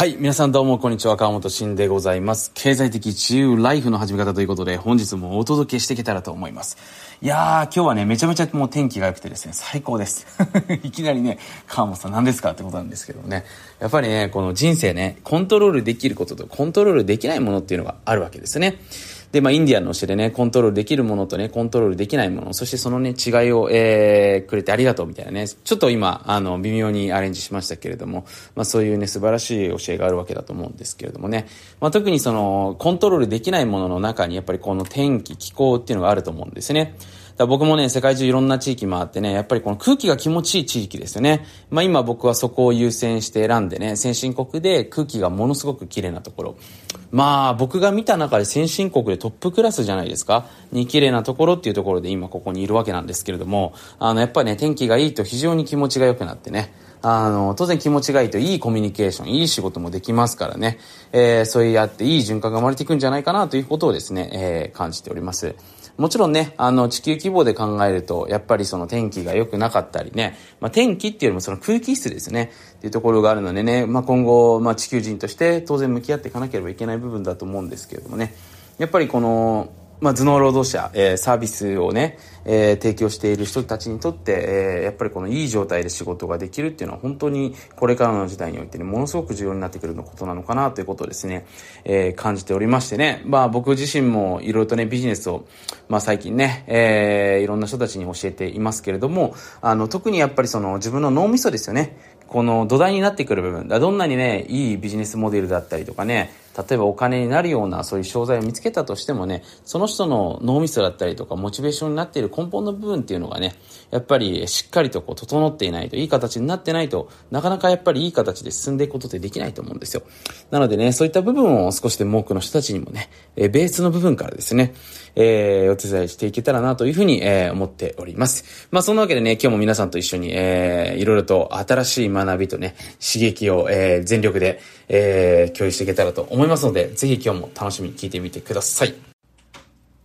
はい。皆さんどうも、こんにちは。川本慎でございます。経済的自由ライフの始め方ということで、本日もお届けしていけたらと思います。いやー、今日はね、めちゃめちゃもう天気が良くてですね、最高です。いきなりね、川本さん何ですかってことなんですけどね。やっぱりね、この人生ね、コントロールできることとコントロールできないものっていうのがあるわけですね。で、まあ、インディアンの教えでね、コントロールできるものとね、コントロールできないもの、そしてそのね、違いを、えー、くれてありがとうみたいなね、ちょっと今、あの、微妙にアレンジしましたけれども、まあ、そういうね、素晴らしい教えがあるわけだと思うんですけれどもね、まあ、特にその、コントロールできないものの中に、やっぱりこの天気、気候っていうのがあると思うんですね。だ僕もね、世界中いろんな地域回ってね、やっぱりこの空気が気持ちいい地域ですよね。まあ今僕はそこを優先して選んでね、先進国で空気がものすごく綺麗なところ。まあ僕が見た中で先進国でトップクラスじゃないですか。に綺麗なところっていうところで今ここにいるわけなんですけれども、あのやっぱりね、天気がいいと非常に気持ちが良くなってね、あの、当然気持ちがいいといいコミュニケーション、いい仕事もできますからね、えー、そうやっていい循環が生まれていくんじゃないかなということをですね、えー、感じております。もちろんね、あの、地球規模で考えると、やっぱりその天気が良くなかったりね、まあ、天気っていうよりもその空気質ですね、っていうところがあるのでね、まあ、今後、まあ、地球人として当然向き合っていかなければいけない部分だと思うんですけれどもね、やっぱりこの、まあ、頭脳労働者、えー、サービスをね、えー、提供している人たちにとって、えー、やっぱりこのいい状態で仕事ができるっていうのは本当にこれからの時代においてね、ものすごく重要になってくるのことなのかなということをですね、えー、感じておりましてね、まあ僕自身もいろいろとね、ビジネスを、まあ最近ね、えー、いろんな人たちに教えていますけれども、あの、特にやっぱりその自分の脳みそですよね。この土台になってくる部分、どんなにね、いいビジネスモデルだったりとかね、例えばお金になるようなそういう商材を見つけたとしてもね、その人の脳みそだったりとかモチベーションになっている根本の部分っていうのがね、やっぱりしっかりとこう整っていないと、いい形になってないとなかなかやっぱりいい形で進んでいくことってできないと思うんですよ。なのでね、そういった部分を少しでも多くの人たちにもね、えベースの部分からですね、えー、お手伝いしていけたらなというふうに、えー、思っております。まあそんなわけでね、今日も皆さんと一緒に、えー、いろいろと新しい学びとね、刺激を、えー、全力で、えー、共有していけたらと思います思いますので、ぜひ今日も楽しみに聞いてみてください。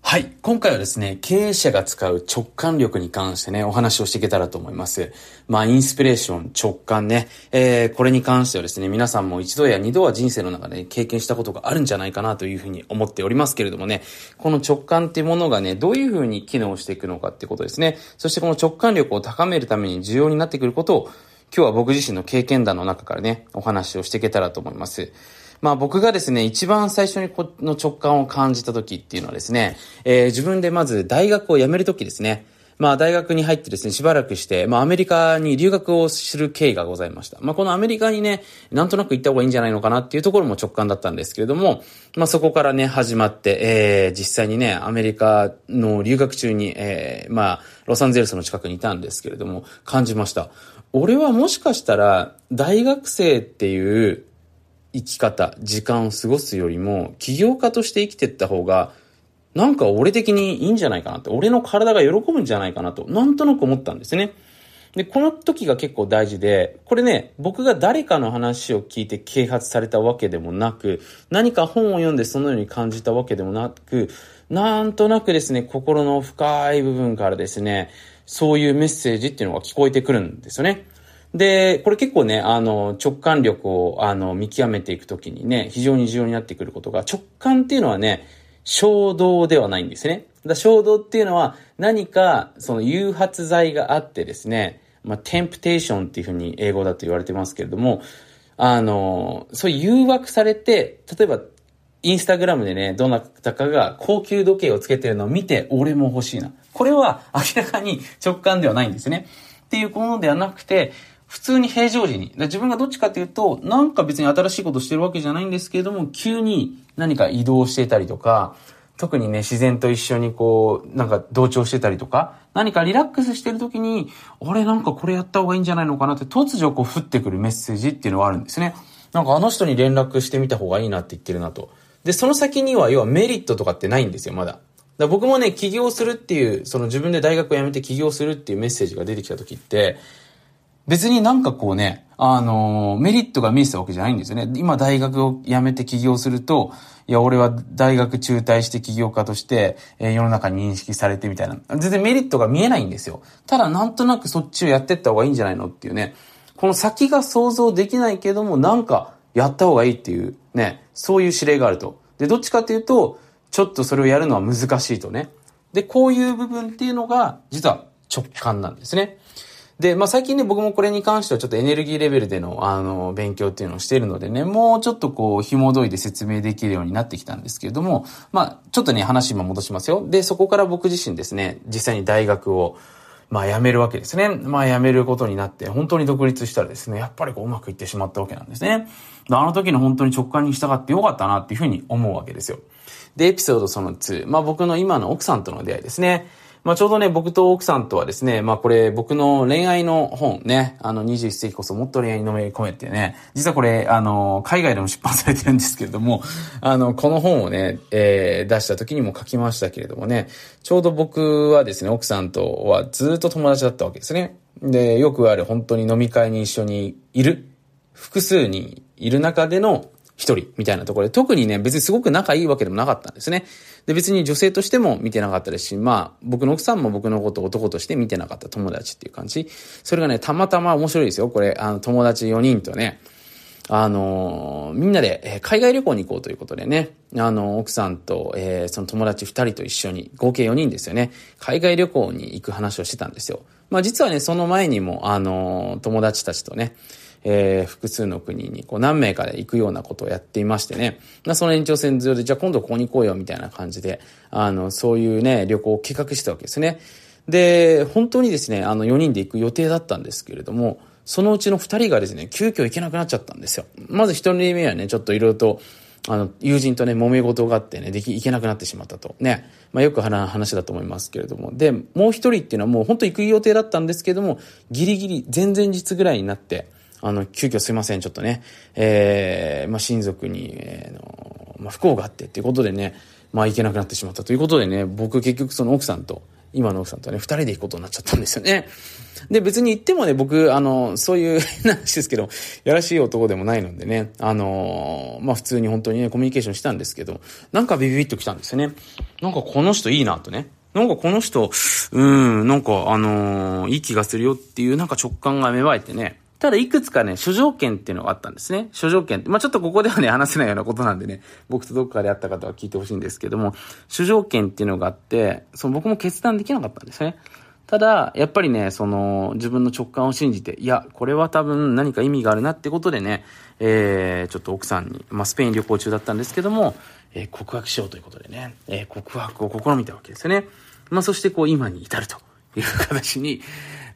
はい。今回はですね、経営者が使う直感力に関してね、お話をしていけたらと思います。まあ、インスピレーション、直感ね、えー、これに関してはですね、皆さんも一度や二度は人生の中で経験したことがあるんじゃないかなというふうに思っておりますけれどもね、この直感っていうものがね、どういうふうに機能していくのかってことですね。そしてこの直感力を高めるために重要になってくることを、今日は僕自身の経験談の中からね、お話をしていけたらと思います。まあ僕がですね、一番最初にこの直感を感じた時っていうのはですね、えー、自分でまず大学を辞める時ですね。まあ大学に入ってですね、しばらくして、まあアメリカに留学をする経緯がございました。まあこのアメリカにね、なんとなく行った方がいいんじゃないのかなっていうところも直感だったんですけれども、まあそこからね、始まって、えー、実際にね、アメリカの留学中に、えー、まあ、ロサンゼルスの近くにいたんですけれども、感じました。俺はもしかしたら、大学生っていう生き方、時間を過ごすよりも、起業家として生きてった方が、なんか俺的にいいんじゃないかなって、俺の体が喜ぶんじゃないかなと、なんとなく思ったんですね。で、この時が結構大事で、これね、僕が誰かの話を聞いて啓発されたわけでもなく、何か本を読んでそのように感じたわけでもなく、なんとなくですね、心の深い部分からですね、そういうメッセージっていうのが聞こえてくるんですよね。で、これ結構ね、あの、直感力を、あの、見極めていくときにね、非常に重要になってくることが、直感っていうのはね、衝動ではないんですね。だ衝動っていうのは、何か、その誘発剤があってですね、まあ、テンプテーションっていうふうに英語だと言われてますけれども、あの、そういう誘惑されて、例えば、インスタグラムでね、どなたかが高級時計をつけてるのを見て、俺も欲しいな。これは明らかに直感ではないんですね。っていうものではなくて、普通に平常時に。自分がどっちかっていうと、なんか別に新しいことしてるわけじゃないんですけれども、急に何か移動してたりとか、特にね、自然と一緒にこう、なんか同調してたりとか、何かリラックスしてる時に、俺なんかこれやった方がいいんじゃないのかなって突如こう降ってくるメッセージっていうのはあるんですね。なんかあの人に連絡してみた方がいいなって言ってるなと。で、その先には要はメリットとかってないんですよ、まだ。だ僕もね、起業するっていう、その自分で大学を辞めて起業するっていうメッセージが出てきた時って、別になんかこうね、あのー、メリットが見えてたわけじゃないんですよね。今大学を辞めて起業すると、いや、俺は大学中退して起業家として、えー、世の中に認識されてみたいな。全然メリットが見えないんですよ。ただなんとなくそっちをやってった方がいいんじゃないのっていうね。この先が想像できないけども、なんかやった方がいいっていうね、そういう指令があると。で、どっちかっていうと、ちょっとそれをやるのは難しいとね。で、こういう部分っていうのが、実は直感なんですね。で、まあ、最近ね、僕もこれに関してはちょっとエネルギーレベルでの、あの、勉強っていうのをしているのでね、もうちょっとこう、紐解いて説明できるようになってきたんですけれども、まあ、ちょっとね、話今戻しますよ。で、そこから僕自身ですね、実際に大学を、まあ辞めるわけですね。まあ辞めることになって、本当に独立したらですね、やっぱりこううまくいってしまったわけなんですね。あの時の本当に直感に従ってよかったなっていうふうに思うわけですよ。で、エピソードその2。まあ僕の今の奥さんとの出会いですね。まあちょうどね、僕と奥さんとはですね、まあこれ僕の恋愛の本ね、あの21世紀こそもっと恋愛にのめり込めってね、実はこれ、あの、海外でも出版されてるんですけれども、あの、この本をね、えー、出した時にも書きましたけれどもね、ちょうど僕はですね、奥さんとはずっと友達だったわけですね。で、よくある本当に飲み会に一緒にいる、複数にいる中での一人みたいなところで、特にね、別にすごく仲いいわけでもなかったんですね。で、別に女性としても見てなかったですし、まあ、僕の奥さんも僕のこと男として見てなかった友達っていう感じ。それがね、たまたま面白いですよ。これ、あの、友達4人とね、あのー、みんなで、えー、海外旅行に行こうということでね、あの、奥さんと、え、その友達2人と一緒に、合計4人ですよね、海外旅行に行く話をしてたんですよ。まあ実はね、その前にも、あの友達たちとね、えー、複数の国にこう何名かで行くようなことをやっていましてね、まあ、その延長線上で、じゃあ今度ここに行こうよみたいな感じで、あの、そういうね、旅行を計画したわけですね。で、本当にですね、あの4人で行く予定だったんですけれども、そのうちの2人がですね、急遽行けなくなっちゃったんですよ。まず1人目はね、ちょっといろいろと、あの、友人とね、揉め事があってね、でき、行けなくなってしまったと。ね。まあよく話だと思いますけれども。で、もう一人っていうのはもう本当行く予定だったんですけども、ギリギリ前々日ぐらいになって、あの、急遽すいません、ちょっとね、えー、まあ、親族に、えー、の、まあ、不幸があってっていうことでね、まあ、行けなくなってしまったということでね、僕結局その奥さんと、今の奥さんとね、二人で行くことになっちゃったんですよね。で、別に行ってもね、僕、あの、そういう 話ですけど、やらしい男でもないのでね、あの、まあ、普通に本当にね、コミュニケーションしたんですけど、なんかビビビッと来たんですよね。なんかこの人いいなとね。なんかこの人、うん、なんかあのー、いい気がするよっていうなんか直感が芽生えてね、ただいくつかね、諸条件っていうのがあったんですね。諸条件。まあ、ちょっとここではね、話せないようなことなんでね、僕とどっかで会った方は聞いてほしいんですけども、諸条件っていうのがあって、その僕も決断できなかったんですね。ただ、やっぱりね、その、自分の直感を信じて、いや、これは多分何か意味があるなってことでね、えー、ちょっと奥さんに、まあ、スペイン旅行中だったんですけども、えー、告白しようということでね、えー、告白を試みたわけですよね。まあ、そしてこう、今に至るという形に、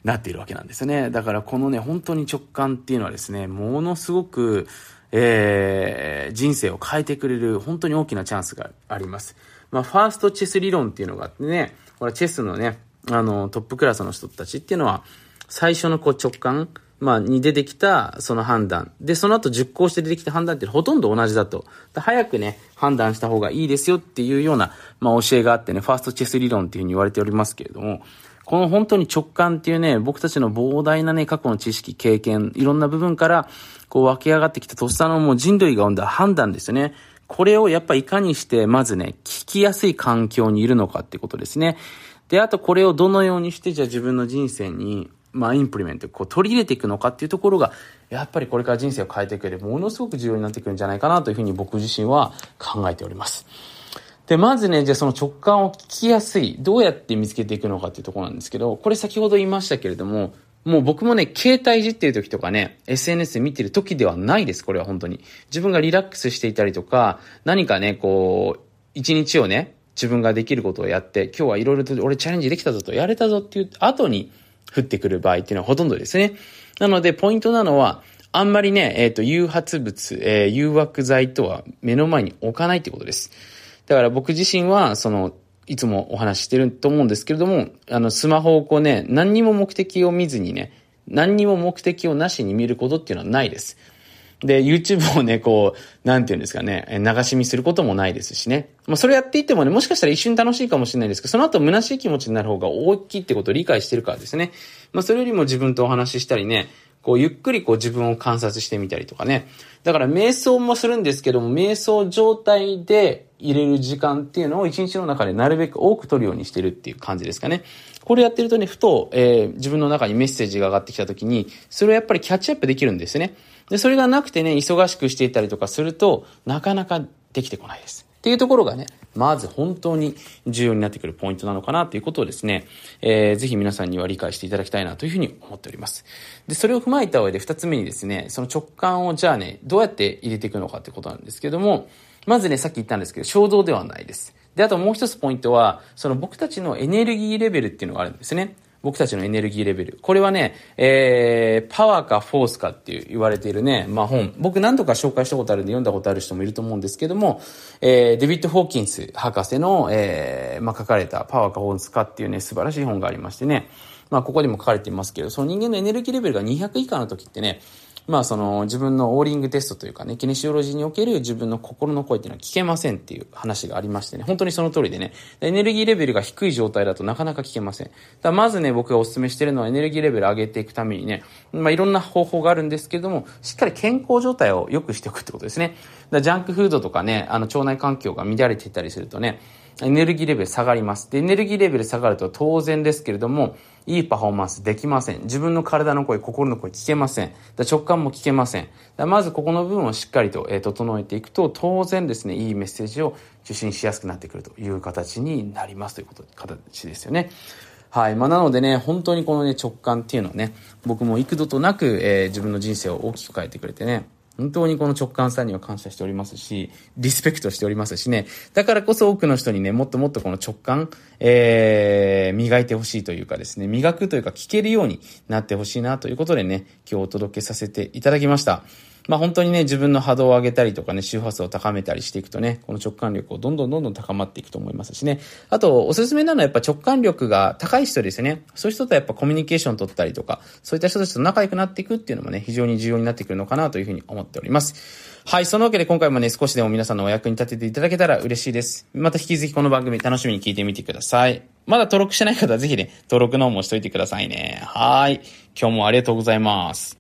なっているわけなんですね。だからこのね、本当に直感っていうのはですね、ものすごく、えー、人生を変えてくれる本当に大きなチャンスがあります。まあ、ファーストチェス理論っていうのがあってね、これチェスのね、あの、トップクラスの人たちっていうのは、最初のこう直感、まあ、に出てきたその判断。で、その後熟考して出てきた判断ってほとんど同じだと。早くね、判断した方がいいですよっていうような、まあ、教えがあってね、ファーストチェス理論っていうふうに言われておりますけれども、この本当に直感っていうね、僕たちの膨大なね、過去の知識、経験、いろんな部分から、こう湧き上がってきたとっさのもう人類が生んだ判断ですよね。これをやっぱいかにして、まずね、聞きやすい環境にいるのかってことですね。で、あとこれをどのようにして、じゃあ自分の人生に、まあ、インプリメント、こう、取り入れていくのかっていうところが、やっぱりこれから人生を変えていく上で、ものすごく重要になってくるんじゃないかなというふうに僕自身は考えております。で、まずね、じゃあその直感を聞きやすい、どうやって見つけていくのかっていうところなんですけど、これ先ほど言いましたけれども、もう僕もね、携帯いじってる時とかね、SNS で見てる時ではないです、これは本当に。自分がリラックスしていたりとか、何かね、こう、一日をね、自分ができることをやって、今日はいろいろと俺チャレンジできたぞと、やれたぞっていう後に降ってくる場合っていうのはほとんどですね。なので、ポイントなのは、あんまりね、えっ、ー、と、誘発物、えー、誘惑剤とは目の前に置かないってことです。だから僕自身は、その、いつもお話ししてると思うんですけれども、あの、スマホをこうね、何にも目的を見ずにね、何にも目的をなしに見ることっていうのはないです。で、YouTube をね、こう、なんていうんですかね、流し見することもないですしね。まあ、それやっていてもね、もしかしたら一瞬楽しいかもしれないですけど、その後虚しい気持ちになる方が大きいってことを理解してるからですね。まあ、それよりも自分とお話ししたりね、こう、ゆっくりこう自分を観察してみたりとかね。だから瞑想もするんですけども、瞑想状態で入れる時間っていうのを一日の中でなるべく多く取るようにしてるっていう感じですかね。これやってるとね、ふと、えー、自分の中にメッセージが上がってきた時に、それをやっぱりキャッチアップできるんですね。で、それがなくてね、忙しくしていたりとかすると、なかなかできてこないです。っていうところがね、まず本当に重要になってくるポイントなのかなということをですね、えー、ぜひ皆さんには理解していただきたいなというふうに思っております。で、それを踏まえた上で二つ目にですね、その直感をじゃあね、どうやって入れていくのかってことなんですけども、まずね、さっき言ったんですけど、衝動ではないです。で、あともう一つポイントは、その僕たちのエネルギーレベルっていうのがあるんですね。僕たちのエネルギーレベル。これはね、えー、パワーかフォースかっていう言われているね、まあ本。僕何度か紹介したことあるんで読んだことある人もいると思うんですけども、えー、デビッド・ホーキンス博士の、えー、まあ書かれたパワーかフォースかっていうね、素晴らしい本がありましてね、まあここにも書かれていますけど、その人間のエネルギーレベルが200以下の時ってね、まあその自分のオーリングテストというかね、キネシオロジーにおける自分の心の声っていうのは聞けませんっていう話がありましてね、本当にその通りでね、エネルギーレベルが低い状態だとなかなか聞けません。だまずね、僕がお勧めしてるのはエネルギーレベル上げていくためにね、まあいろんな方法があるんですけれども、しっかり健康状態を良くしておくってことですね。だジャンクフードとかね、あの腸内環境が乱れていたりするとね、エネルギーレベル下がります。で、エネルギーレベル下がると当然ですけれども、いいパフォーマンスできません。自分の体の声、心の声聞けません。だ直感も聞けません。だまずここの部分をしっかりと、えー、整えていくと、当然ですね、いいメッセージを受信しやすくなってくるという形になりますということ、形ですよね。はい。まあ、なのでね、本当にこのね、直感っていうのをね、僕も幾度となく、えー、自分の人生を大きく変えてくれてね、本当にこの直感さんには感謝しておりますし、リスペクトしておりますしね、だからこそ多くの人にね、もっともっとこの直感、えー、磨いてほしいというかですね、磨くというか聞けるようになってほしいなということでね、今日お届けさせていただきました。まあ本当にね、自分の波動を上げたりとかね、周波数を高めたりしていくとね、この直感力をどんどんどんどん高まっていくと思いますしね。あと、おすすめなのはやっぱ直感力が高い人ですよね。そういう人とやっぱコミュニケーション取ったりとか、そういった人たちと仲良くなっていくっていうのもね、非常に重要になってくるのかなというふうに思っております。はい、そのわけで今回もね、少しでも皆さんのお役に立てていただけたら嬉しいです。また引き続きこの番組楽しみに聞いてみてください。まだ登録してない方はぜひね、登録の方もしといてくださいね。はい。今日もありがとうございます。